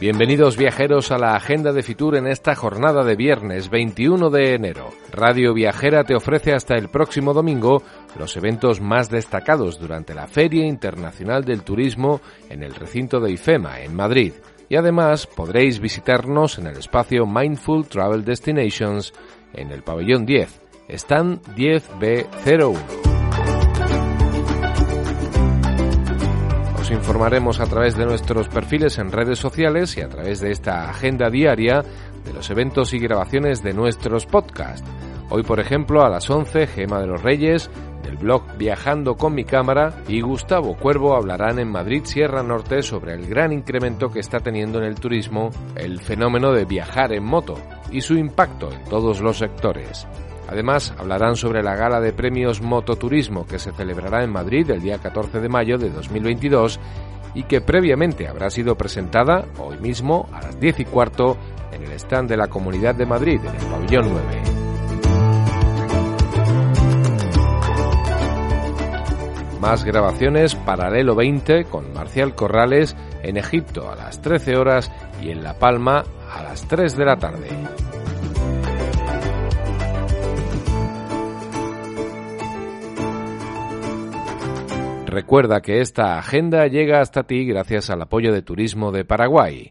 Bienvenidos viajeros a la agenda de Fitur en esta jornada de viernes 21 de enero. Radio Viajera te ofrece hasta el próximo domingo los eventos más destacados durante la Feria Internacional del Turismo en el recinto de IFEMA, en Madrid. Y además podréis visitarnos en el espacio Mindful Travel Destinations en el pabellón 10, stand 10B01. Os informaremos a través de nuestros perfiles en redes sociales y a través de esta agenda diaria de los eventos y grabaciones de nuestros podcasts. Hoy, por ejemplo, a las 11, Gema de los Reyes, del blog Viajando con mi cámara, y Gustavo Cuervo hablarán en Madrid Sierra Norte sobre el gran incremento que está teniendo en el turismo el fenómeno de viajar en moto y su impacto en todos los sectores. Además, hablarán sobre la gala de premios Mototurismo que se celebrará en Madrid el día 14 de mayo de 2022 y que previamente habrá sido presentada hoy mismo a las 10 y cuarto en el stand de la Comunidad de Madrid, en el pabellón 9. Más grabaciones Paralelo 20 con Marcial Corrales en Egipto a las 13 horas y en La Palma a las 3 de la tarde. Recuerda que esta agenda llega hasta ti gracias al apoyo de Turismo de Paraguay.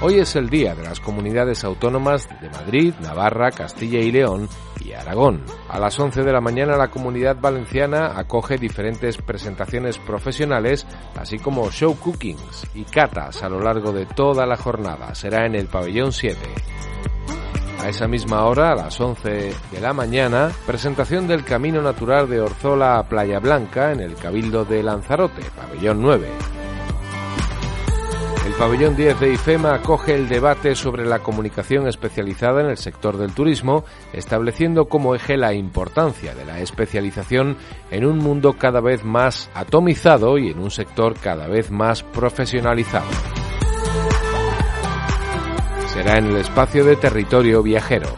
Hoy es el día de las comunidades autónomas de Madrid, Navarra, Castilla y León y Aragón. A las 11 de la mañana la comunidad valenciana acoge diferentes presentaciones profesionales, así como show cookings y catas a lo largo de toda la jornada. Será en el pabellón 7. A esa misma hora, a las 11 de la mañana, presentación del Camino Natural de Orzola a Playa Blanca en el Cabildo de Lanzarote, pabellón 9. El pabellón 10 de IFEMA acoge el debate sobre la comunicación especializada en el sector del turismo, estableciendo como eje la importancia de la especialización en un mundo cada vez más atomizado y en un sector cada vez más profesionalizado será en el espacio de territorio viajero.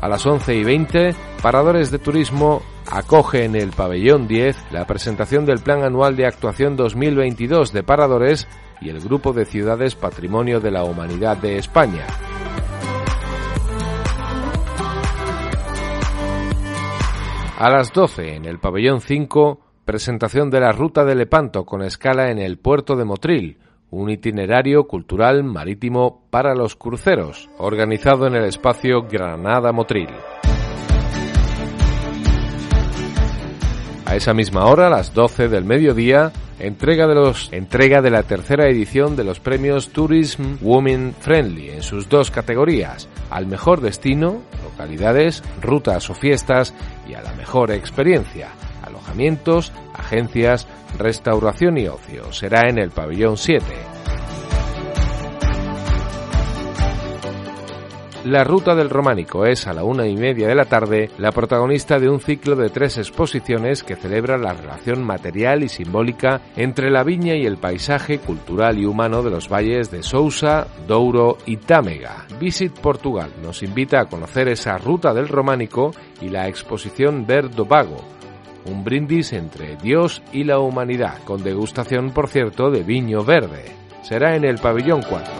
A las 11 y 20, Paradores de Turismo acoge en el pabellón 10 la presentación del Plan Anual de Actuación 2022 de Paradores y el Grupo de Ciudades Patrimonio de la Humanidad de España. A las 12 en el pabellón 5, presentación de la Ruta de Lepanto con escala en el puerto de Motril, un itinerario cultural marítimo para los cruceros, organizado en el espacio Granada Motril. A esa misma hora, a las 12 del mediodía, entrega de, los, entrega de la tercera edición de los premios Tourism Women Friendly en sus dos categorías, al mejor destino, localidades, rutas o fiestas y a la mejor experiencia, agencias, restauración y ocio. Será en el pabellón 7. La Ruta del Románico es a la una y media de la tarde la protagonista de un ciclo de tres exposiciones que celebra la relación material y simbólica entre la viña y el paisaje cultural y humano de los valles de Sousa, Douro y Támega. Visit Portugal nos invita a conocer esa Ruta del Románico y la exposición Verdo Vago, un brindis entre Dios y la humanidad, con degustación, por cierto, de viño verde. Será en el pabellón 4.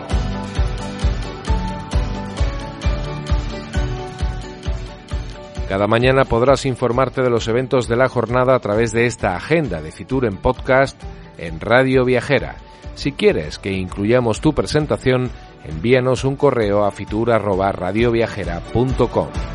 Cada mañana podrás informarte de los eventos de la jornada a través de esta agenda de Fitur en podcast en Radio Viajera. Si quieres que incluyamos tu presentación, envíanos un correo a fitur@radioviajera.com.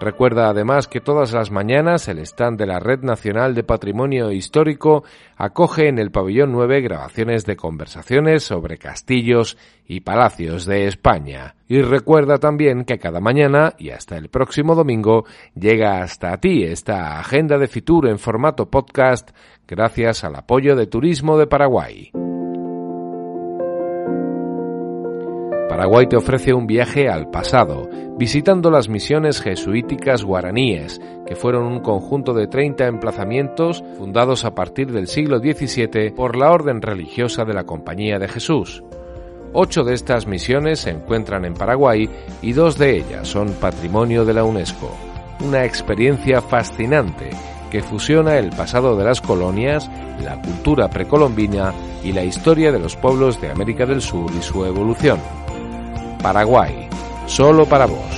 Recuerda además que todas las mañanas el stand de la Red Nacional de Patrimonio Histórico acoge en el pabellón 9 grabaciones de conversaciones sobre castillos y palacios de España. Y recuerda también que cada mañana y hasta el próximo domingo llega hasta ti esta agenda de Fitur en formato podcast gracias al apoyo de Turismo de Paraguay. Paraguay te ofrece un viaje al pasado, visitando las misiones jesuíticas guaraníes, que fueron un conjunto de 30 emplazamientos fundados a partir del siglo XVII por la orden religiosa de la Compañía de Jesús. Ocho de estas misiones se encuentran en Paraguay y dos de ellas son patrimonio de la UNESCO. Una experiencia fascinante que fusiona el pasado de las colonias, la cultura precolombina y la historia de los pueblos de América del Sur y su evolución. Paraguay, solo para vos.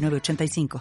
85